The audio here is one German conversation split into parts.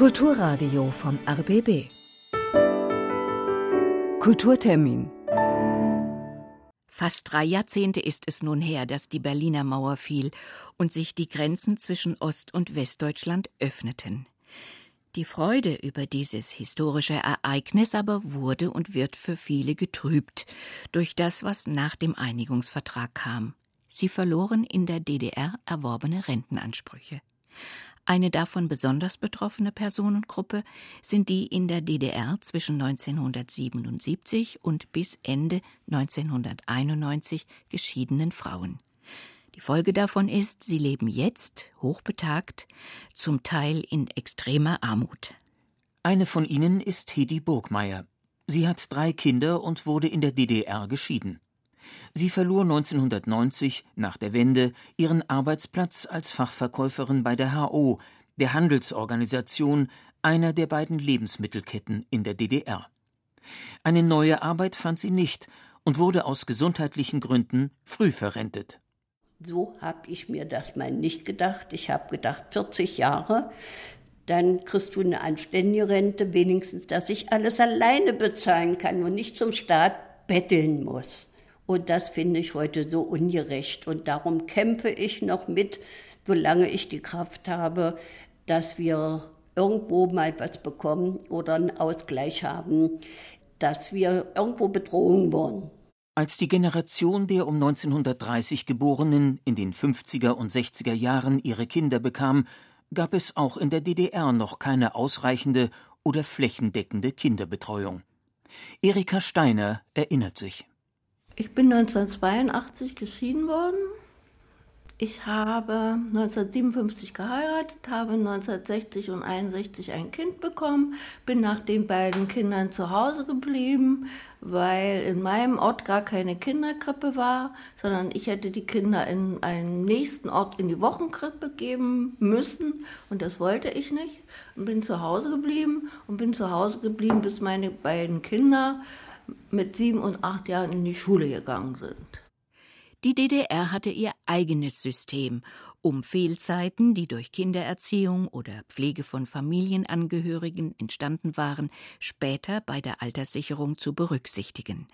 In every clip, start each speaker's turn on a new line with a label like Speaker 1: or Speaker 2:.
Speaker 1: Kulturradio vom RBB. Kulturtermin.
Speaker 2: Fast drei Jahrzehnte ist es nun her, dass die Berliner Mauer fiel und sich die Grenzen zwischen Ost- und Westdeutschland öffneten. Die Freude über dieses historische Ereignis aber wurde und wird für viele getrübt durch das, was nach dem Einigungsvertrag kam. Sie verloren in der DDR erworbene Rentenansprüche. Eine davon besonders betroffene Personengruppe sind die in der DDR zwischen 1977 und bis Ende 1991 geschiedenen Frauen. Die Folge davon ist, sie leben jetzt, hochbetagt, zum Teil in extremer Armut.
Speaker 3: Eine von ihnen ist Hedi Burgmeier. Sie hat drei Kinder und wurde in der DDR geschieden. Sie verlor 1990 nach der Wende ihren Arbeitsplatz als Fachverkäuferin bei der HO, der Handelsorganisation einer der beiden Lebensmittelketten in der DDR. Eine neue Arbeit fand sie nicht und wurde aus gesundheitlichen Gründen früh verrentet.
Speaker 4: So habe ich mir das mal nicht gedacht. Ich habe gedacht, 40 Jahre, dann kriegst du eine anständige Rente, wenigstens, dass ich alles alleine bezahlen kann und nicht zum Staat betteln muss. Und das finde ich heute so ungerecht. Und darum kämpfe ich noch mit, solange ich die Kraft habe, dass wir irgendwo mal was bekommen oder einen Ausgleich haben, dass wir irgendwo betrogen wurden.
Speaker 3: Als die Generation der um 1930 Geborenen in den 50er und 60er Jahren ihre Kinder bekam, gab es auch in der DDR noch keine ausreichende oder flächendeckende Kinderbetreuung. Erika Steiner erinnert sich.
Speaker 5: Ich bin 1982 geschieden worden. Ich habe 1957 geheiratet, habe 1960 und 61 ein Kind bekommen, bin nach den beiden Kindern zu Hause geblieben, weil in meinem Ort gar keine Kinderkrippe war, sondern ich hätte die Kinder in einen nächsten Ort in die Wochenkrippe geben müssen und das wollte ich nicht und bin zu Hause geblieben und bin zu Hause geblieben, bis meine beiden Kinder mit sieben und acht Jahren in die Schule gegangen sind.
Speaker 2: Die DDR hatte ihr eigenes System, um Fehlzeiten, die durch Kindererziehung oder Pflege von Familienangehörigen entstanden waren, später bei der Alterssicherung zu berücksichtigen.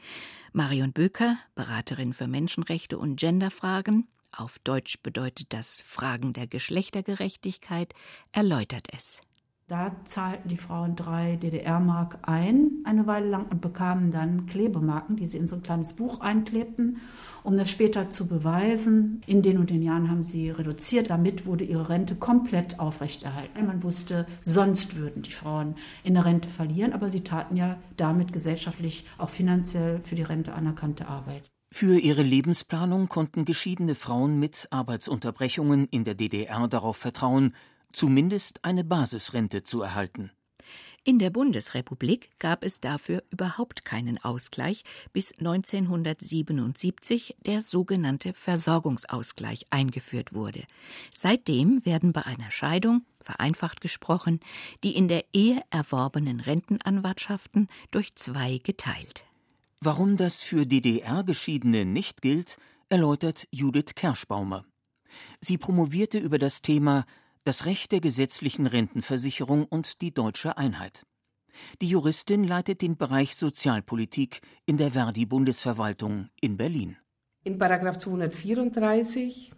Speaker 2: Marion Böker, Beraterin für Menschenrechte und Genderfragen, auf Deutsch bedeutet das Fragen der Geschlechtergerechtigkeit, erläutert es.
Speaker 6: Da zahlten die Frauen drei DDR-Mark ein, eine Weile lang, und bekamen dann Klebemarken, die sie in so ein kleines Buch einklebten, um das später zu beweisen. In den und den Jahren haben sie reduziert. Damit wurde ihre Rente komplett aufrechterhalten. Man wusste, sonst würden die Frauen in der Rente verlieren, aber sie taten ja damit gesellschaftlich, auch finanziell für die Rente anerkannte Arbeit.
Speaker 3: Für ihre Lebensplanung konnten geschiedene Frauen mit Arbeitsunterbrechungen in der DDR darauf vertrauen, zumindest eine Basisrente zu erhalten.
Speaker 2: In der Bundesrepublik gab es dafür überhaupt keinen Ausgleich, bis 1977 der sogenannte Versorgungsausgleich eingeführt wurde. Seitdem werden bei einer Scheidung, vereinfacht gesprochen, die in der Ehe erworbenen Rentenanwartschaften durch zwei geteilt.
Speaker 3: Warum das für DDR-Geschiedene nicht gilt, erläutert Judith Kerschbaumer. Sie promovierte über das Thema das Recht der gesetzlichen Rentenversicherung und die deutsche Einheit. Die Juristin leitet den Bereich Sozialpolitik in der Verdi-Bundesverwaltung in Berlin.
Speaker 7: In Paragraph 234,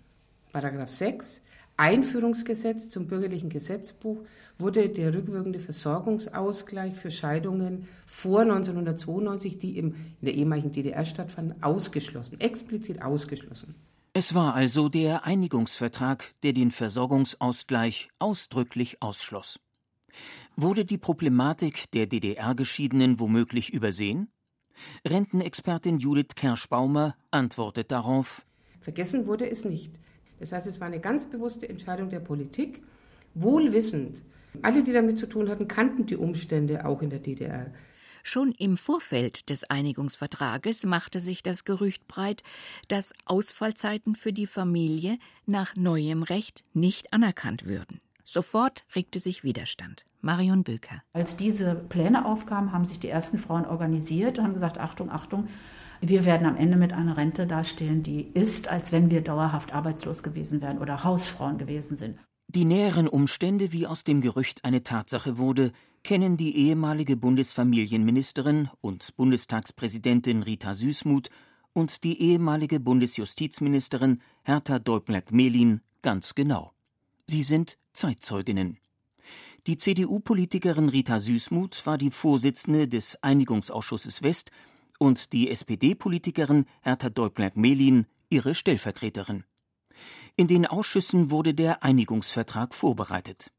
Speaker 7: Paragraph 6 Einführungsgesetz zum bürgerlichen Gesetzbuch wurde der rückwirkende Versorgungsausgleich für Scheidungen vor 1992, die in der ehemaligen DDR stattfanden, ausgeschlossen, explizit ausgeschlossen.
Speaker 3: Es war also der Einigungsvertrag, der den Versorgungsausgleich ausdrücklich ausschloss. Wurde die Problematik der DDR-Geschiedenen womöglich übersehen? Rentenexpertin Judith Kerschbaumer antwortet darauf
Speaker 7: Vergessen wurde es nicht. Das heißt, es war eine ganz bewusste Entscheidung der Politik, wohlwissend. Alle, die damit zu tun hatten, kannten die Umstände auch in der DDR.
Speaker 2: Schon im Vorfeld des Einigungsvertrages machte sich das Gerücht breit, dass Ausfallzeiten für die Familie nach neuem Recht nicht anerkannt würden. Sofort regte sich Widerstand. Marion Böker.
Speaker 6: Als diese Pläne aufkamen, haben sich die ersten Frauen organisiert und haben gesagt, Achtung, Achtung, wir werden am Ende mit einer Rente dastehen, die ist, als wenn wir dauerhaft arbeitslos gewesen wären oder Hausfrauen gewesen sind.
Speaker 3: Die näheren Umstände, wie aus dem Gerücht eine Tatsache wurde, kennen die ehemalige Bundesfamilienministerin und Bundestagspräsidentin Rita Süßmuth und die ehemalige Bundesjustizministerin Hertha Deublak-Mehlin ganz genau. Sie sind Zeitzeuginnen. Die CDU-Politikerin Rita Süßmuth war die Vorsitzende des Einigungsausschusses West und die SPD-Politikerin Hertha Deublak-Mehlin ihre Stellvertreterin. In den Ausschüssen wurde der Einigungsvertrag vorbereitet.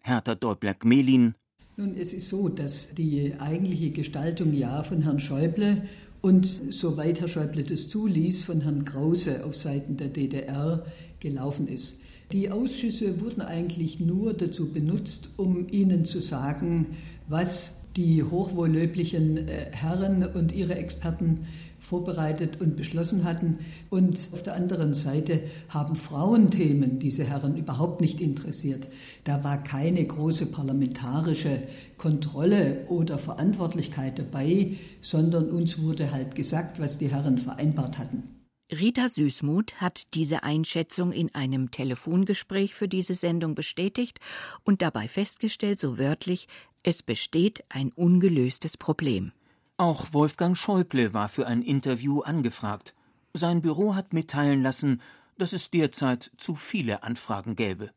Speaker 3: Hertha Deublak-Mehlin
Speaker 8: nun, es ist so, dass die eigentliche Gestaltung ja von Herrn Schäuble und soweit Herr Schäuble das zuließ, von Herrn Krause auf Seiten der DDR gelaufen ist. Die Ausschüsse wurden eigentlich nur dazu benutzt, um ihnen zu sagen, was die hochwohllöblichen äh, Herren und ihre Experten vorbereitet und beschlossen hatten. Und auf der anderen Seite haben Frauenthemen diese Herren überhaupt nicht interessiert. Da war keine große parlamentarische Kontrolle oder Verantwortlichkeit dabei, sondern uns wurde halt gesagt, was die Herren vereinbart hatten.
Speaker 2: Rita Süßmuth hat diese Einschätzung in einem Telefongespräch für diese Sendung bestätigt und dabei festgestellt, so wörtlich, es besteht ein ungelöstes Problem.
Speaker 3: Auch Wolfgang Schäuble war für ein Interview angefragt. Sein Büro hat mitteilen lassen, dass es derzeit zu viele Anfragen gäbe.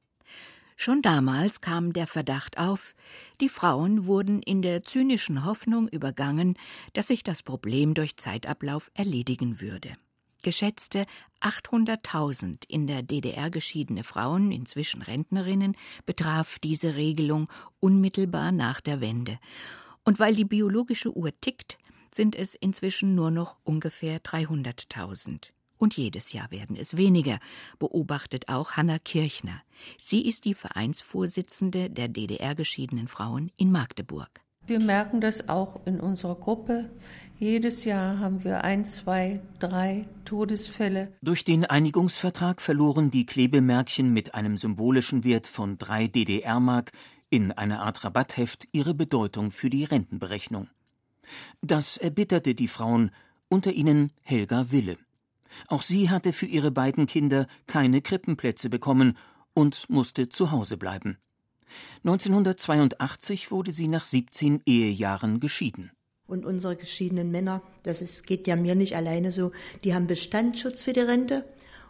Speaker 2: Schon damals kam der Verdacht auf, die Frauen wurden in der zynischen Hoffnung übergangen, dass sich das Problem durch Zeitablauf erledigen würde. Geschätzte 800.000 in der DDR geschiedene Frauen, inzwischen Rentnerinnen, betraf diese Regelung unmittelbar nach der Wende und weil die biologische Uhr tickt, sind es inzwischen nur noch ungefähr 300.000. Und jedes Jahr werden es weniger, beobachtet auch Hanna Kirchner. Sie ist die Vereinsvorsitzende der DDR geschiedenen Frauen in Magdeburg.
Speaker 9: Wir merken das auch in unserer Gruppe. Jedes Jahr haben wir ein, zwei, drei Todesfälle.
Speaker 3: Durch den Einigungsvertrag verloren die Klebemärkchen mit einem symbolischen Wert von drei DDR-Mark in einer Art Rabattheft ihre Bedeutung für die Rentenberechnung. Das erbitterte die Frauen, unter ihnen Helga Wille. Auch sie hatte für ihre beiden Kinder keine Krippenplätze bekommen und musste zu Hause bleiben. 1982 wurde sie nach 17 Ehejahren geschieden.
Speaker 10: Und unsere geschiedenen Männer, das ist, geht ja mir nicht alleine so, die haben Bestandsschutz für die Rente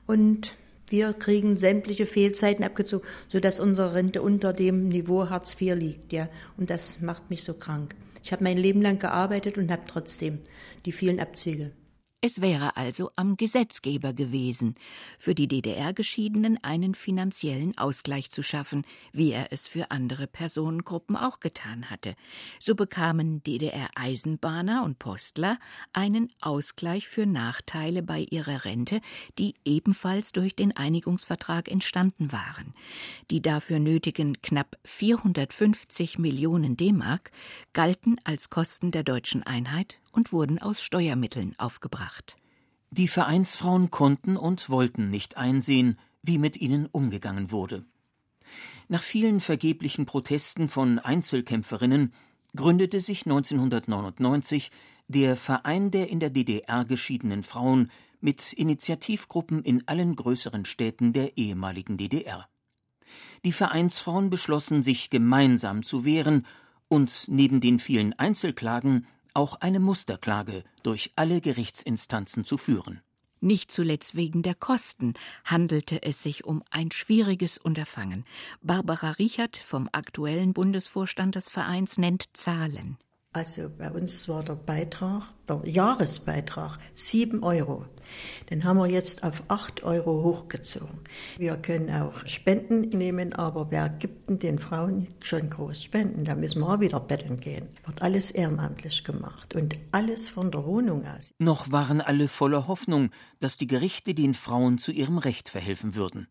Speaker 10: und wir kriegen sämtliche Fehlzeiten abgezogen, sodass unsere Rente unter dem Niveau Hartz IV liegt, ja. Und das macht mich so krank. Ich habe mein Leben lang gearbeitet und habe trotzdem die vielen Abzüge.
Speaker 2: Es wäre also am Gesetzgeber gewesen, für die DDR-Geschiedenen einen finanziellen Ausgleich zu schaffen, wie er es für andere Personengruppen auch getan hatte. So bekamen DDR-Eisenbahner und Postler einen Ausgleich für Nachteile bei ihrer Rente, die ebenfalls durch den Einigungsvertrag entstanden waren. Die dafür nötigen knapp 450 Millionen D-Mark galten als Kosten der deutschen Einheit und wurden aus Steuermitteln aufgebracht.
Speaker 3: Die Vereinsfrauen konnten und wollten nicht einsehen, wie mit ihnen umgegangen wurde. Nach vielen vergeblichen Protesten von Einzelkämpferinnen gründete sich 1999 der Verein der in der DDR geschiedenen Frauen mit Initiativgruppen in allen größeren Städten der ehemaligen DDR. Die Vereinsfrauen beschlossen, sich gemeinsam zu wehren und neben den vielen Einzelklagen auch eine Musterklage durch alle Gerichtsinstanzen zu führen.
Speaker 2: Nicht zuletzt wegen der Kosten handelte es sich um ein schwieriges Unterfangen. Barbara Richert vom aktuellen Bundesvorstand des Vereins nennt Zahlen.
Speaker 10: Also bei uns war der Beitrag, der Jahresbeitrag 7 Euro. Den haben wir jetzt auf 8 Euro hochgezogen. Wir können auch Spenden nehmen, aber wer gibt denn den Frauen schon groß Spenden? Da müssen wir auch wieder betteln gehen. Wird alles ehrenamtlich gemacht und alles von der Wohnung aus.
Speaker 3: Noch waren alle voller Hoffnung, dass die Gerichte den Frauen zu ihrem Recht verhelfen würden.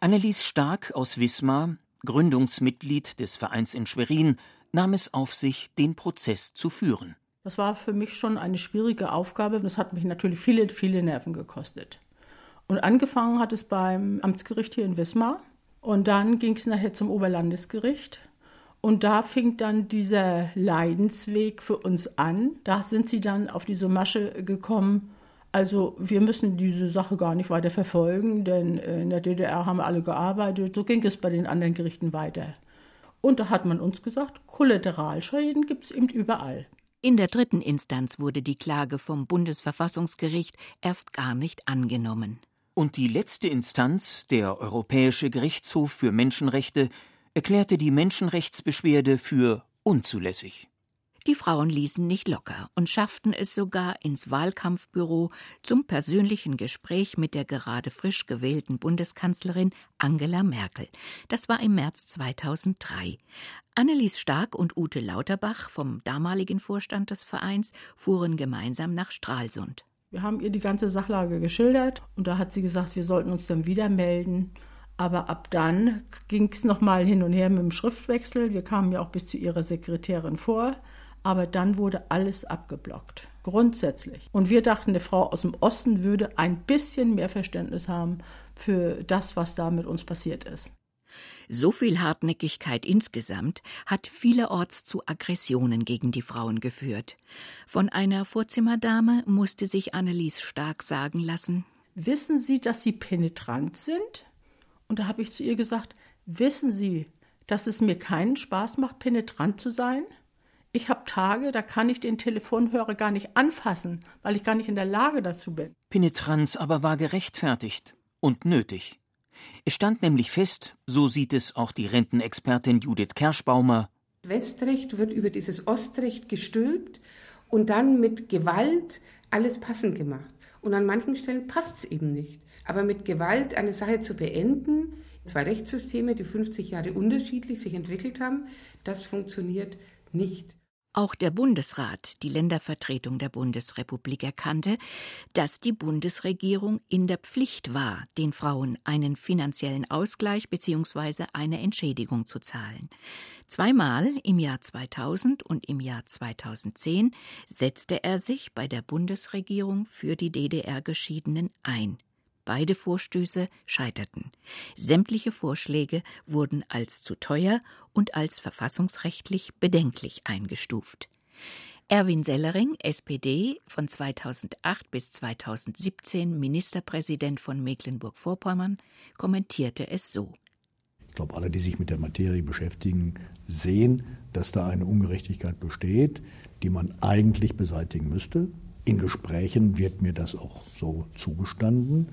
Speaker 3: Annelies Stark aus Wismar, Gründungsmitglied des Vereins in Schwerin, nahm es auf sich, den Prozess zu führen.
Speaker 11: Das war für mich schon eine schwierige Aufgabe. Das hat mich natürlich viele, viele Nerven gekostet. Und angefangen hat es beim Amtsgericht hier in Wismar. Und dann ging es nachher zum Oberlandesgericht. Und da fing dann dieser Leidensweg für uns an. Da sind sie dann auf diese Masche gekommen, Also wir müssen diese Sache gar nicht weiter verfolgen, denn in der DDR haben alle gearbeitet. So ging es bei den anderen Gerichten weiter. Und da hat man uns gesagt, Kollateralschäden gibt es eben überall.
Speaker 2: In der dritten Instanz wurde die Klage vom Bundesverfassungsgericht erst gar nicht angenommen.
Speaker 3: Und die letzte Instanz, der Europäische Gerichtshof für Menschenrechte, erklärte die Menschenrechtsbeschwerde für unzulässig.
Speaker 2: Die Frauen ließen nicht locker und schafften es sogar ins Wahlkampfbüro zum persönlichen Gespräch mit der gerade frisch gewählten Bundeskanzlerin Angela Merkel. Das war im März 2003. Annelies Stark und Ute Lauterbach vom damaligen Vorstand des Vereins fuhren gemeinsam nach Stralsund.
Speaker 11: Wir haben ihr die ganze Sachlage geschildert und da hat sie gesagt, wir sollten uns dann wieder melden. Aber ab dann ging es nochmal hin und her mit dem Schriftwechsel. Wir kamen ja auch bis zu ihrer Sekretärin vor. Aber dann wurde alles abgeblockt, grundsätzlich. Und wir dachten, eine Frau aus dem Osten würde ein bisschen mehr Verständnis haben für das, was da mit uns passiert ist.
Speaker 2: So viel Hartnäckigkeit insgesamt hat vielerorts zu Aggressionen gegen die Frauen geführt. Von einer Vorzimmerdame musste sich Annelies stark sagen lassen:
Speaker 11: Wissen Sie, dass Sie penetrant sind? Und da habe ich zu ihr gesagt: Wissen Sie, dass es mir keinen Spaß macht, penetrant zu sein? Ich habe Tage, da kann ich den Telefonhörer gar nicht anfassen, weil ich gar nicht in der Lage dazu bin.
Speaker 3: Penetranz aber war gerechtfertigt und nötig. Es stand nämlich fest, so sieht es auch die Rentenexpertin Judith Kerschbaumer.
Speaker 7: Westrecht wird über dieses Ostrecht gestülpt und dann mit Gewalt alles passend gemacht. Und an manchen Stellen passt es eben nicht. Aber mit Gewalt eine Sache zu beenden, zwei Rechtssysteme, die 50 Jahre unterschiedlich sich entwickelt haben, das funktioniert nicht.
Speaker 2: Auch der Bundesrat, die Ländervertretung der Bundesrepublik, erkannte, dass die Bundesregierung in der Pflicht war, den Frauen einen finanziellen Ausgleich bzw. eine Entschädigung zu zahlen. Zweimal im Jahr 2000 und im Jahr 2010 setzte er sich bei der Bundesregierung für die DDR-Geschiedenen ein. Beide Vorstöße scheiterten. Sämtliche Vorschläge wurden als zu teuer und als verfassungsrechtlich bedenklich eingestuft. Erwin Sellering, SPD, von 2008 bis 2017 Ministerpräsident von Mecklenburg-Vorpommern, kommentierte es so.
Speaker 12: Ich glaube, alle, die sich mit der Materie beschäftigen, sehen, dass da eine Ungerechtigkeit besteht, die man eigentlich beseitigen müsste. In Gesprächen wird mir das auch so zugestanden.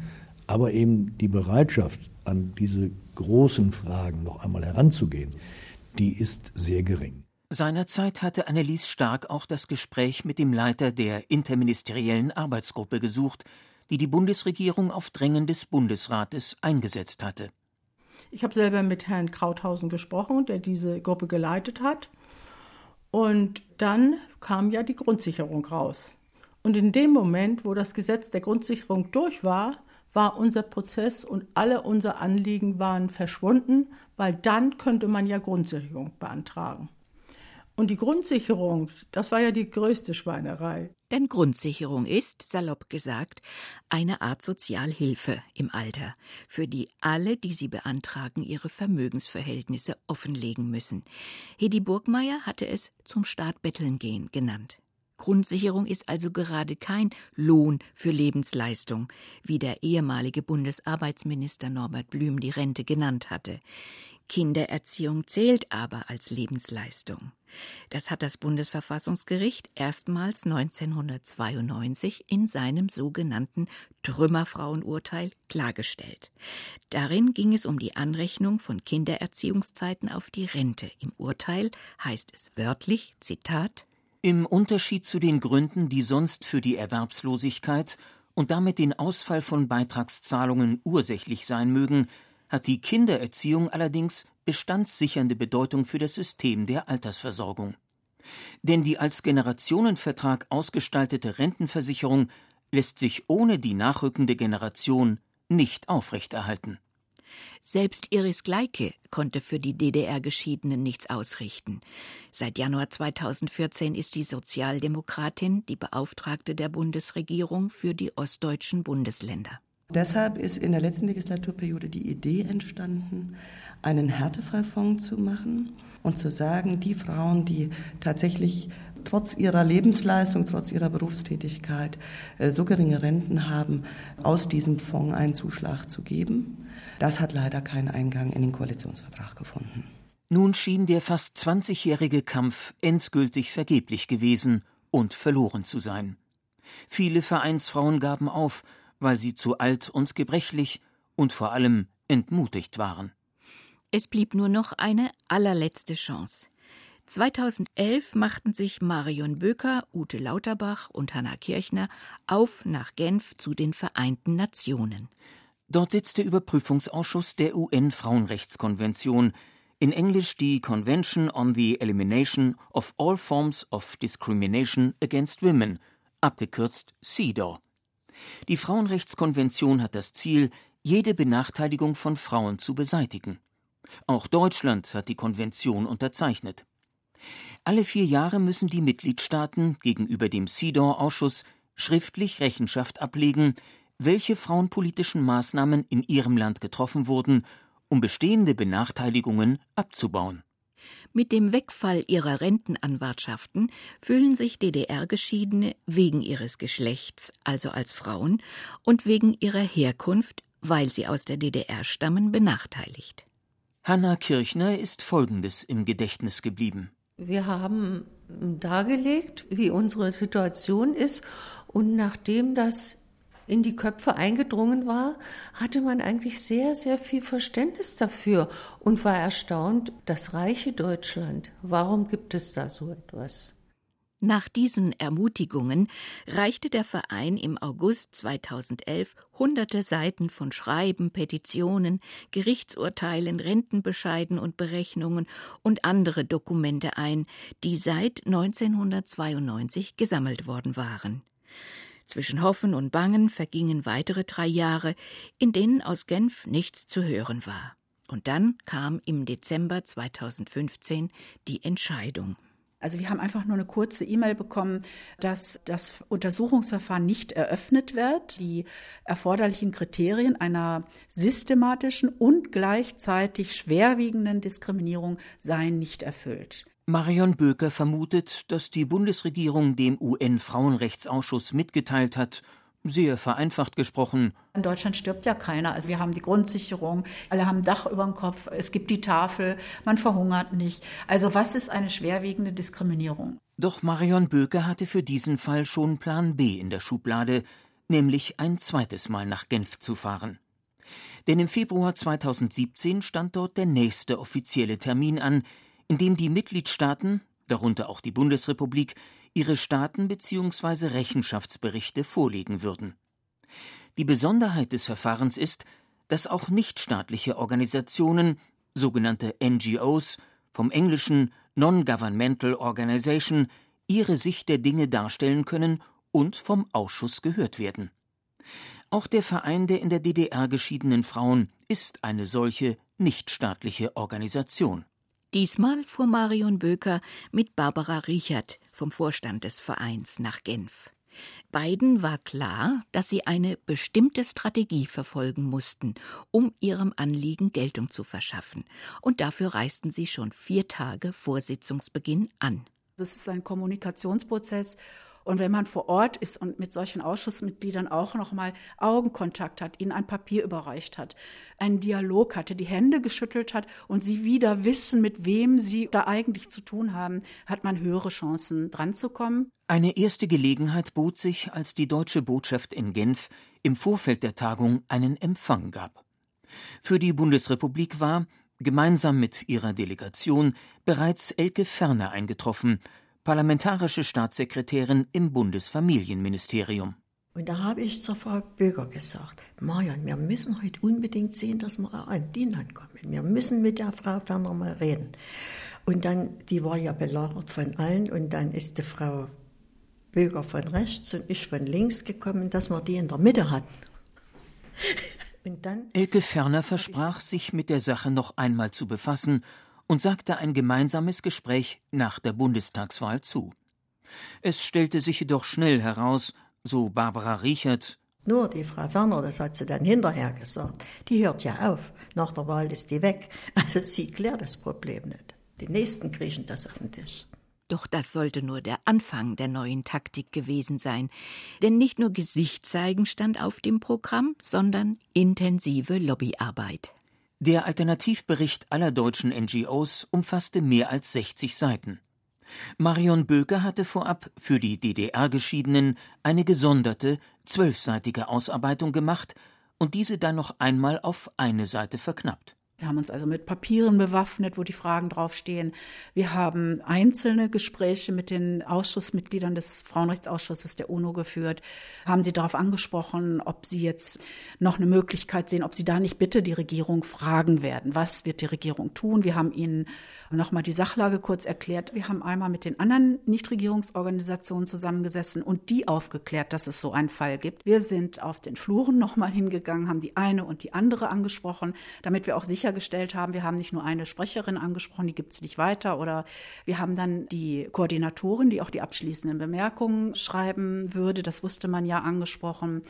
Speaker 12: Aber eben die Bereitschaft, an diese großen Fragen noch einmal heranzugehen, die ist sehr gering.
Speaker 3: Seinerzeit hatte Annelies Stark auch das Gespräch mit dem Leiter der interministeriellen Arbeitsgruppe gesucht, die die Bundesregierung auf Drängen des Bundesrates eingesetzt hatte.
Speaker 11: Ich habe selber mit Herrn Krauthausen gesprochen, der diese Gruppe geleitet hat. Und dann kam ja die Grundsicherung raus. Und in dem Moment, wo das Gesetz der Grundsicherung durch war, war unser Prozess und alle unsere Anliegen waren verschwunden, weil dann könnte man ja Grundsicherung beantragen. Und die Grundsicherung, das war ja die größte Schweinerei.
Speaker 2: Denn Grundsicherung ist, salopp gesagt, eine Art Sozialhilfe im Alter, für die alle, die sie beantragen, ihre Vermögensverhältnisse offenlegen müssen. Hedi Burgmeier hatte es zum Staat betteln gehen genannt. Grundsicherung ist also gerade kein Lohn für Lebensleistung, wie der ehemalige Bundesarbeitsminister Norbert Blüm die Rente genannt hatte. Kindererziehung zählt aber als Lebensleistung. Das hat das Bundesverfassungsgericht erstmals 1992 in seinem sogenannten Trümmerfrauenurteil klargestellt. Darin ging es um die Anrechnung von Kindererziehungszeiten auf die Rente. Im Urteil heißt es wörtlich, Zitat,
Speaker 3: im Unterschied zu den Gründen, die sonst für die Erwerbslosigkeit und damit den Ausfall von Beitragszahlungen ursächlich sein mögen, hat die Kindererziehung allerdings bestandssichernde Bedeutung für das System der Altersversorgung. Denn die als Generationenvertrag ausgestaltete Rentenversicherung lässt sich ohne die nachrückende Generation nicht aufrechterhalten.
Speaker 2: Selbst Iris Gleike konnte für die DDR-Geschiedenen nichts ausrichten. Seit Januar 2014 ist die Sozialdemokratin die Beauftragte der Bundesregierung für die ostdeutschen Bundesländer.
Speaker 13: Deshalb ist in der letzten Legislaturperiode die Idee entstanden, einen Härtefallfonds zu machen und zu sagen, die Frauen, die tatsächlich trotz ihrer Lebensleistung, trotz ihrer Berufstätigkeit äh, so geringe Renten haben, aus diesem Fonds einen Zuschlag zu geben. Das hat leider keinen Eingang in den Koalitionsvertrag gefunden.
Speaker 3: Nun schien der fast 20-jährige Kampf endgültig vergeblich gewesen und verloren zu sein. Viele Vereinsfrauen gaben auf, weil sie zu alt und gebrechlich und vor allem entmutigt waren.
Speaker 2: Es blieb nur noch eine allerletzte Chance. 2011 machten sich Marion Böker, Ute Lauterbach und Hanna Kirchner auf nach Genf zu den Vereinten Nationen.
Speaker 3: Dort sitzt der Überprüfungsausschuss der UN-Frauenrechtskonvention, in Englisch die Convention on the Elimination of All Forms of Discrimination Against Women, abgekürzt CEDAW. Die Frauenrechtskonvention hat das Ziel, jede Benachteiligung von Frauen zu beseitigen. Auch Deutschland hat die Konvention unterzeichnet. Alle vier Jahre müssen die Mitgliedstaaten gegenüber dem CEDAW-Ausschuss schriftlich Rechenschaft ablegen, welche frauenpolitischen Maßnahmen in ihrem Land getroffen wurden um bestehende Benachteiligungen abzubauen.
Speaker 2: Mit dem Wegfall ihrer Rentenanwartschaften fühlen sich DDR-Geschiedene wegen ihres Geschlechts, also als Frauen, und wegen ihrer Herkunft, weil sie aus der DDR stammen, benachteiligt.
Speaker 3: Hanna Kirchner ist Folgendes im Gedächtnis geblieben.
Speaker 9: Wir haben dargelegt, wie unsere Situation ist, und nachdem das in die Köpfe eingedrungen war, hatte man eigentlich sehr, sehr viel Verständnis dafür und war erstaunt, das reiche Deutschland, warum gibt es da so etwas?
Speaker 2: Nach diesen Ermutigungen reichte der Verein im August 2011 hunderte Seiten von Schreiben, Petitionen, Gerichtsurteilen, Rentenbescheiden und Berechnungen und andere Dokumente ein, die seit 1992 gesammelt worden waren. Zwischen Hoffen und Bangen vergingen weitere drei Jahre, in denen aus Genf nichts zu hören war. Und dann kam im Dezember 2015 die Entscheidung.
Speaker 6: Also wir haben einfach nur eine kurze E-Mail bekommen, dass das Untersuchungsverfahren nicht eröffnet wird. Die erforderlichen Kriterien einer systematischen und gleichzeitig schwerwiegenden Diskriminierung seien nicht erfüllt.
Speaker 3: Marion Böker vermutet, dass die Bundesregierung dem UN-Frauenrechtsausschuss mitgeteilt hat, sehr vereinfacht gesprochen.
Speaker 6: In Deutschland stirbt ja keiner. Also wir haben die Grundsicherung, alle haben Dach über dem Kopf, es gibt die Tafel, man verhungert nicht. Also was ist eine schwerwiegende Diskriminierung?
Speaker 3: Doch Marion Böker hatte für diesen Fall schon Plan B in der Schublade, nämlich ein zweites Mal nach Genf zu fahren. Denn im Februar 2017 stand dort der nächste offizielle Termin an, in dem die Mitgliedstaaten, darunter auch die Bundesrepublik, ihre Staaten bzw. Rechenschaftsberichte vorlegen würden. Die Besonderheit des Verfahrens ist, dass auch nichtstaatliche Organisationen, sogenannte NGOs, vom englischen Non-Governmental Organization, ihre Sicht der Dinge darstellen können und vom Ausschuss gehört werden. Auch der Verein der in der DDR geschiedenen Frauen ist eine solche nichtstaatliche Organisation.
Speaker 2: Diesmal fuhr Marion Böker mit Barbara Richert vom Vorstand des Vereins nach Genf. Beiden war klar, dass sie eine bestimmte Strategie verfolgen mussten, um ihrem Anliegen Geltung zu verschaffen, und dafür reisten sie schon vier Tage vor Sitzungsbeginn an.
Speaker 6: Das ist ein Kommunikationsprozess und wenn man vor Ort ist und mit solchen Ausschussmitgliedern auch noch mal Augenkontakt hat, ihnen ein Papier überreicht hat, einen Dialog hatte, die Hände geschüttelt hat und sie wieder wissen, mit wem sie da eigentlich zu tun haben, hat man höhere Chancen dran zu kommen.
Speaker 3: Eine erste Gelegenheit bot sich, als die deutsche Botschaft in Genf im Vorfeld der Tagung einen Empfang gab. Für die Bundesrepublik war, gemeinsam mit ihrer Delegation, bereits Elke Ferner eingetroffen, parlamentarische Staatssekretärin im Bundesfamilienministerium.
Speaker 10: Und da habe ich zur Frau Böger gesagt, Marian, wir müssen heute unbedingt sehen, dass wir an die kommen. Wir müssen mit der Frau Ferner mal reden. Und dann, die war ja belagert von allen und dann ist die Frau Böger von rechts und ich von links gekommen, dass wir die in der Mitte hatten.
Speaker 3: Elke Ferner versprach, sich mit der Sache noch einmal zu befassen und sagte ein gemeinsames Gespräch nach der Bundestagswahl zu. Es stellte sich jedoch schnell heraus, so Barbara Riechert,
Speaker 10: nur die Frau Werner, das hat sie dann hinterher gesagt, die hört ja auf. Nach der Wahl ist die weg. Also sie klärt das Problem nicht. Die Nächsten kriechen das auf den Tisch.
Speaker 2: Doch das sollte nur der Anfang der neuen Taktik gewesen sein. Denn nicht nur Gesicht zeigen stand auf dem Programm, sondern intensive Lobbyarbeit.
Speaker 3: Der Alternativbericht aller deutschen NGOs umfasste mehr als 60 Seiten. Marion Böke hatte vorab für die DDR-Geschiedenen eine gesonderte, zwölfseitige Ausarbeitung gemacht und diese dann noch einmal auf eine Seite verknappt.
Speaker 6: Wir haben uns also mit Papieren bewaffnet, wo die Fragen draufstehen. Wir haben einzelne Gespräche mit den Ausschussmitgliedern des Frauenrechtsausschusses der UNO geführt, haben sie darauf angesprochen, ob sie jetzt noch eine Möglichkeit sehen, ob sie da nicht bitte die Regierung fragen werden. Was wird die Regierung tun? Wir haben ihnen nochmal die Sachlage kurz erklärt. Wir haben einmal mit den anderen Nichtregierungsorganisationen zusammengesessen und die aufgeklärt, dass es so einen Fall gibt. Wir sind auf den Fluren nochmal hingegangen, haben die eine und die andere angesprochen, damit wir auch sicher sichergestellt haben, wir haben nicht nur eine Sprecherin angesprochen, die gibt es nicht weiter, oder wir haben dann die Koordinatorin, die auch die abschließenden Bemerkungen schreiben würde, das wusste man ja angesprochen.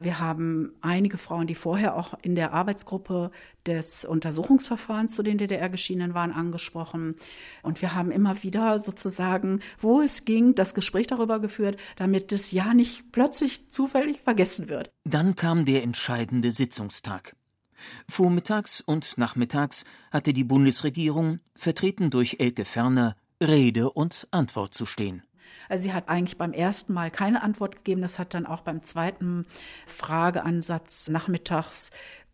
Speaker 6: Wir haben einige Frauen, die vorher auch in der Arbeitsgruppe des Untersuchungsverfahrens zu den DDR-Geschiedenen waren, angesprochen. Und wir haben immer wieder sozusagen, wo es ging, das Gespräch darüber geführt, damit das ja nicht plötzlich zufällig vergessen wird.
Speaker 3: Dann kam der entscheidende Sitzungstag. Vormittags und nachmittags hatte die Bundesregierung, vertreten durch Elke Ferner, Rede und Antwort zu stehen.
Speaker 6: Also sie hat eigentlich beim ersten Mal keine Antwort gegeben. Das hat dann auch beim zweiten Frageansatz nachmittags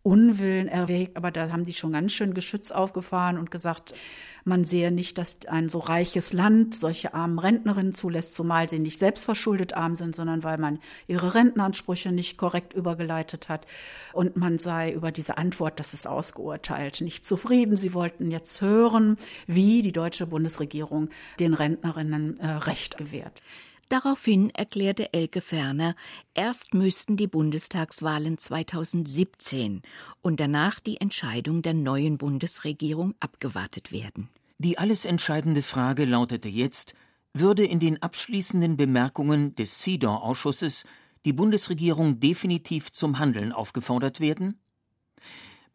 Speaker 6: Unwillen erwägt, aber da haben die schon ganz schön Geschütz aufgefahren und gesagt, man sehe nicht, dass ein so reiches Land solche armen Rentnerinnen zulässt, zumal sie nicht selbstverschuldet arm sind, sondern weil man ihre Rentenansprüche nicht korrekt übergeleitet hat. Und man sei über diese Antwort, das ist ausgeurteilt, nicht zufrieden. Sie wollten jetzt hören, wie die deutsche Bundesregierung den Rentnerinnen äh, Recht gewährt.
Speaker 2: Daraufhin erklärte Elke Ferner, erst müssten die Bundestagswahlen 2017 und danach die Entscheidung der neuen Bundesregierung abgewartet werden.
Speaker 3: Die alles entscheidende Frage lautete jetzt, würde in den abschließenden Bemerkungen des CEDAW-Ausschusses die Bundesregierung definitiv zum Handeln aufgefordert werden?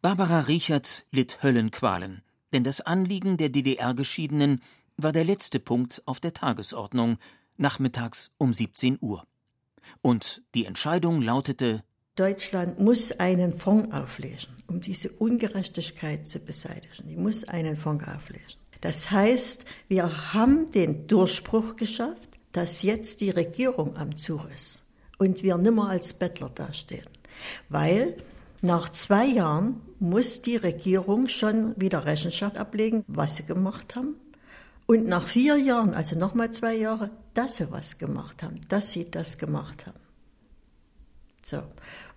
Speaker 3: Barbara Riechert litt Höllenqualen, denn das Anliegen der DDR-Geschiedenen war der letzte Punkt auf der Tagesordnung, nachmittags um 17 Uhr. Und die Entscheidung lautete
Speaker 10: Deutschland muss einen Fonds auflegen, um diese Ungerechtigkeit zu beseitigen. Die muss einen Fonds auflegen. Das heißt, wir haben den Durchbruch geschafft, dass jetzt die Regierung am Zug ist und wir nimmer als Bettler dastehen. Weil nach zwei Jahren muss die Regierung schon wieder Rechenschaft ablegen, was sie gemacht haben und nach vier Jahren, also nochmal zwei Jahre, dass sie was gemacht haben, dass sie das gemacht haben. So.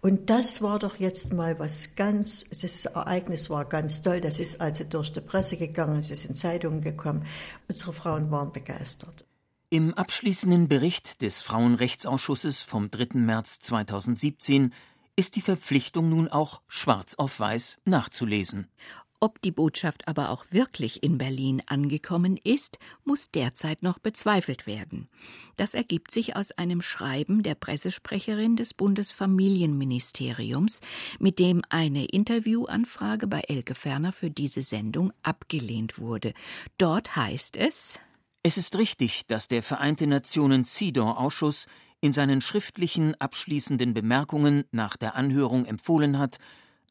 Speaker 10: Und das war doch jetzt mal was ganz, das Ereignis war ganz toll. Das ist also durch die Presse gegangen, es ist in Zeitungen gekommen. Unsere Frauen waren begeistert.
Speaker 3: Im abschließenden Bericht des Frauenrechtsausschusses vom 3. März 2017 ist die Verpflichtung nun auch schwarz auf weiß nachzulesen.
Speaker 2: Ob die Botschaft aber auch wirklich in Berlin angekommen ist, muss derzeit noch bezweifelt werden. Das ergibt sich aus einem Schreiben der Pressesprecherin des Bundesfamilienministeriums, mit dem eine Interviewanfrage bei Elke Ferner für diese Sendung abgelehnt wurde. Dort heißt es
Speaker 3: Es ist richtig, dass der Vereinte Nationen CEDAW-Ausschuss in seinen schriftlichen abschließenden Bemerkungen nach der Anhörung empfohlen hat,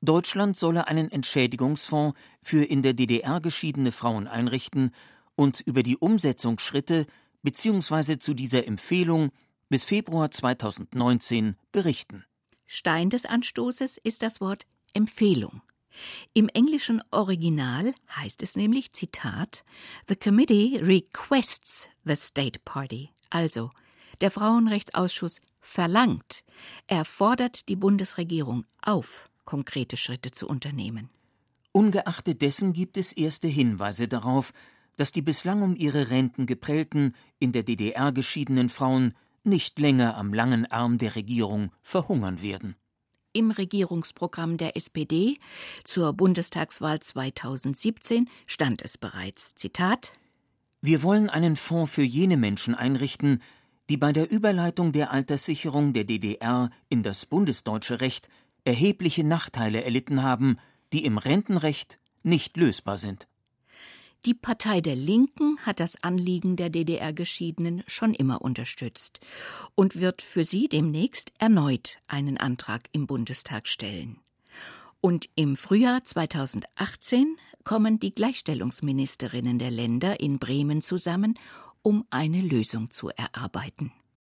Speaker 3: Deutschland solle einen Entschädigungsfonds für in der DDR geschiedene Frauen einrichten und über die Umsetzungsschritte bzw. zu dieser Empfehlung bis Februar 2019 berichten.
Speaker 2: Stein des Anstoßes ist das Wort Empfehlung. Im englischen Original heißt es nämlich Zitat The committee requests the state party, also der Frauenrechtsausschuss verlangt, er fordert die Bundesregierung auf, konkrete Schritte zu unternehmen.
Speaker 3: Ungeachtet dessen gibt es erste Hinweise darauf, dass die bislang um ihre Renten geprellten, in der DDR geschiedenen Frauen nicht länger am langen Arm der Regierung verhungern werden.
Speaker 2: Im Regierungsprogramm der SPD zur Bundestagswahl 2017 stand es bereits. Zitat
Speaker 3: Wir wollen einen Fonds für jene Menschen einrichten, die bei der Überleitung der Alterssicherung der DDR in das bundesdeutsche Recht erhebliche Nachteile erlitten haben, die im Rentenrecht nicht lösbar sind.
Speaker 2: Die Partei der Linken hat das Anliegen der DDR-Geschiedenen schon immer unterstützt und wird für sie demnächst erneut einen Antrag im Bundestag stellen. Und im Frühjahr 2018 kommen die Gleichstellungsministerinnen der Länder in Bremen zusammen, um eine Lösung zu erarbeiten.